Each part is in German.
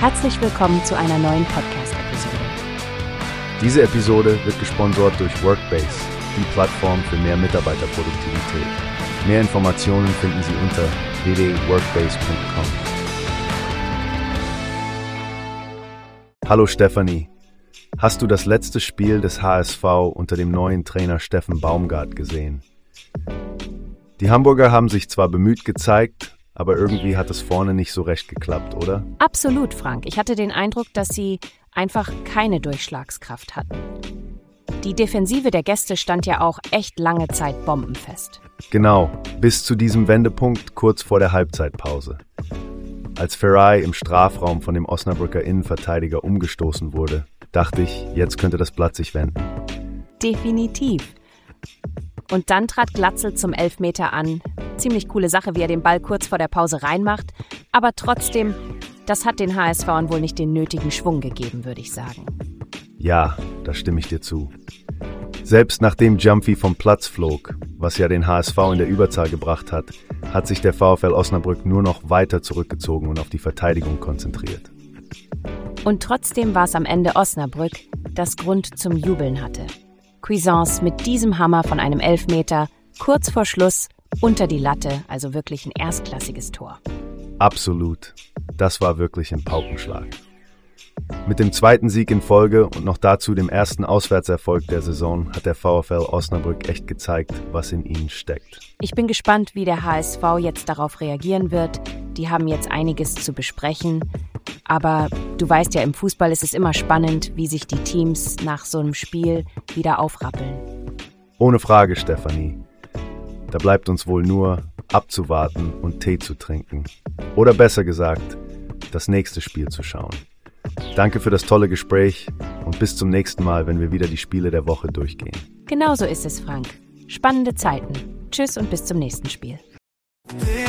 Herzlich willkommen zu einer neuen Podcast-Episode. Diese Episode wird gesponsert durch Workbase, die Plattform für mehr Mitarbeiterproduktivität. Mehr Informationen finden Sie unter www.workbase.com. Hallo Stefanie, hast du das letzte Spiel des HSV unter dem neuen Trainer Steffen Baumgart gesehen? Die Hamburger haben sich zwar bemüht gezeigt, aber irgendwie hat es vorne nicht so recht geklappt, oder? Absolut, Frank. Ich hatte den Eindruck, dass sie einfach keine Durchschlagskraft hatten. Die Defensive der Gäste stand ja auch echt lange Zeit bombenfest. Genau, bis zu diesem Wendepunkt kurz vor der Halbzeitpause. Als Ferrari im Strafraum von dem Osnabrücker Innenverteidiger umgestoßen wurde, dachte ich, jetzt könnte das Blatt sich wenden. Definitiv. Und dann trat Glatzel zum Elfmeter an. Ziemlich coole Sache, wie er den Ball kurz vor der Pause reinmacht. Aber trotzdem, das hat den HSVern wohl nicht den nötigen Schwung gegeben, würde ich sagen. Ja, da stimme ich dir zu. Selbst nachdem Jumpy vom Platz flog, was ja den HSV in der Überzahl gebracht hat, hat sich der VfL Osnabrück nur noch weiter zurückgezogen und auf die Verteidigung konzentriert. Und trotzdem war es am Ende Osnabrück, das Grund zum Jubeln hatte. Cuisance mit diesem Hammer von einem Elfmeter kurz vor Schluss unter die Latte, also wirklich ein erstklassiges Tor. Absolut. Das war wirklich ein Paukenschlag. Mit dem zweiten Sieg in Folge und noch dazu dem ersten Auswärtserfolg der Saison hat der VfL Osnabrück echt gezeigt, was in ihnen steckt. Ich bin gespannt, wie der HSV jetzt darauf reagieren wird. Die haben jetzt einiges zu besprechen. Aber du weißt ja, im Fußball ist es immer spannend, wie sich die Teams nach so einem Spiel wieder aufrappeln. Ohne Frage, Stefanie. Da bleibt uns wohl nur abzuwarten und Tee zu trinken. Oder besser gesagt, das nächste Spiel zu schauen. Danke für das tolle Gespräch und bis zum nächsten Mal, wenn wir wieder die Spiele der Woche durchgehen. Genau so ist es, Frank. Spannende Zeiten. Tschüss und bis zum nächsten Spiel.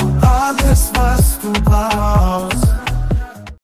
du